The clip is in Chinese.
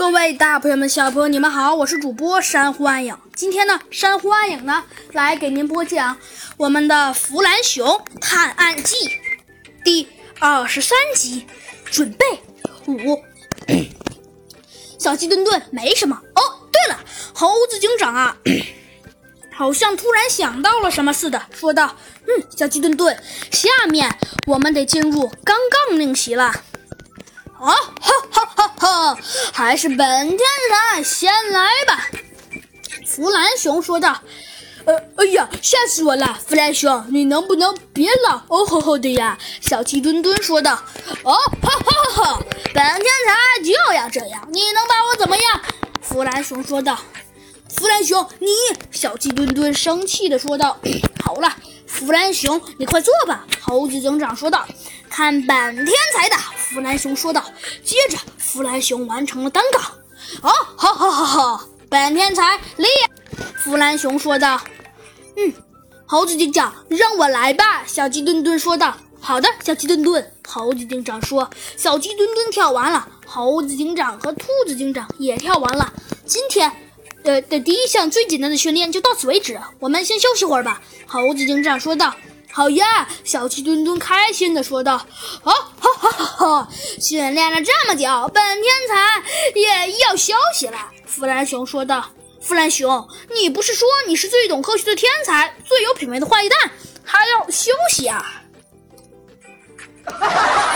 各位大朋友们、小朋友，你们好，我是主播珊瑚暗影。今天呢，珊瑚暗影呢来给您播讲我们的《弗兰熊探案记》第二十三集，准备五。小鸡墩墩没什么哦。对了，猴子警长啊，好像突然想到了什么似的，说道：“嗯，小鸡墩墩，下面我们得进入刚杠练习了。”啊，哼！还是本天才先来吧。”弗兰熊说道。“呃，哎呀，吓死我了！弗兰熊，你能不能别老哦吼吼的呀？”小鸡墩墩说道。“哦，哈哈哈！本天才就要这样，你能把我怎么样？”弗兰熊说道。“弗兰熊，你……”小鸡墩墩生气的说道。“好了，弗兰熊，你快坐吧。”猴子警长说道。“看本天才的！”弗兰熊说道。接着，弗兰熊完成了单杠。哦，好，好，好，好！本天才厉害！弗兰熊说道。嗯，猴子警长，让我来吧。小鸡墩墩说道。好的，小鸡墩墩。猴子警长说。小鸡墩墩跳完了，猴子警长和兔子警长也跳完了。今天，呃的第一项最简单的训练就到此为止，我们先休息会儿吧。猴子警长说道。好呀，小鸡墩墩开心地说道。好，好，好，训练了这么久，本天才也要休息了。弗兰熊说道。弗兰熊，你不是说你是最懂科学的天才，最有品味的坏蛋，还要休息啊？